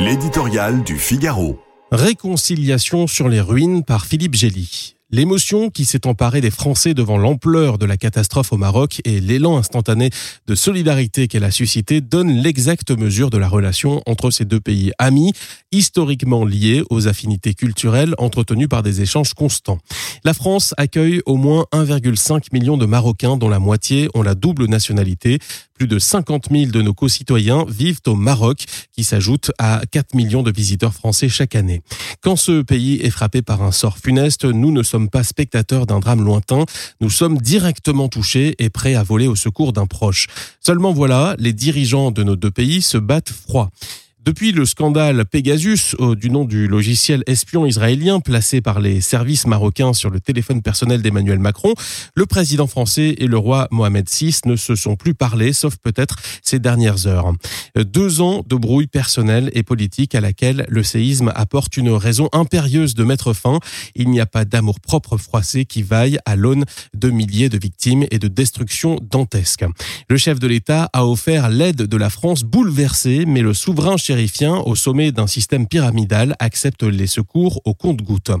L'éditorial du Figaro. Réconciliation sur les ruines par Philippe Gély. L'émotion qui s'est emparée des Français devant l'ampleur de la catastrophe au Maroc et l'élan instantané de solidarité qu'elle a suscité donnent l'exacte mesure de la relation entre ces deux pays amis, historiquement liés aux affinités culturelles entretenues par des échanges constants. La France accueille au moins 1,5 million de Marocains dont la moitié ont la double nationalité. Plus de 50 000 de nos concitoyens vivent au Maroc, qui s'ajoute à 4 millions de visiteurs français chaque année. Quand ce pays est frappé par un sort funeste, nous ne sommes pas spectateurs d'un drame lointain, nous sommes directement touchés et prêts à voler au secours d'un proche. Seulement voilà, les dirigeants de nos deux pays se battent froid. Depuis le scandale Pegasus, du nom du logiciel espion israélien placé par les services marocains sur le téléphone personnel d'Emmanuel Macron, le président français et le roi Mohamed VI ne se sont plus parlé, sauf peut-être ces dernières heures. Deux ans de brouille personnelle et politique à laquelle le séisme apporte une raison impérieuse de mettre fin. Il n'y a pas d'amour propre froissé qui vaille à l'aune de milliers de victimes et de destructions dantesques. Le chef de l'État a offert l'aide de la France bouleversée, mais le souverain au sommet d'un système pyramidal, accepte les secours au compte-gouttes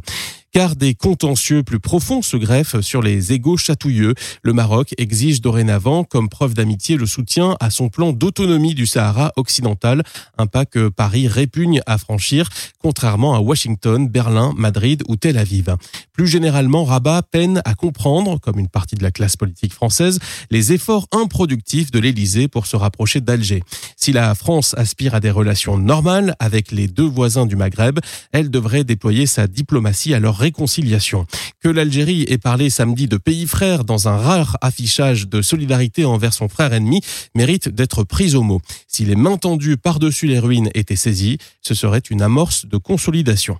car des contentieux plus profonds se greffent sur les égaux chatouilleux. Le Maroc exige dorénavant comme preuve d'amitié le soutien à son plan d'autonomie du Sahara occidental, un pas que Paris répugne à franchir, contrairement à Washington, Berlin, Madrid ou Tel Aviv. Plus généralement, Rabat peine à comprendre, comme une partie de la classe politique française, les efforts improductifs de l'Élysée pour se rapprocher d'Alger. Si la France aspire à des relations normales avec les deux voisins du Maghreb, elle devrait déployer sa diplomatie à leur réconciliation. Que l'Algérie ait parlé samedi de pays frères dans un rare affichage de solidarité envers son frère ennemi mérite d'être pris au mot. Si les mains tendues par-dessus les ruines étaient saisies, ce serait une amorce de consolidation.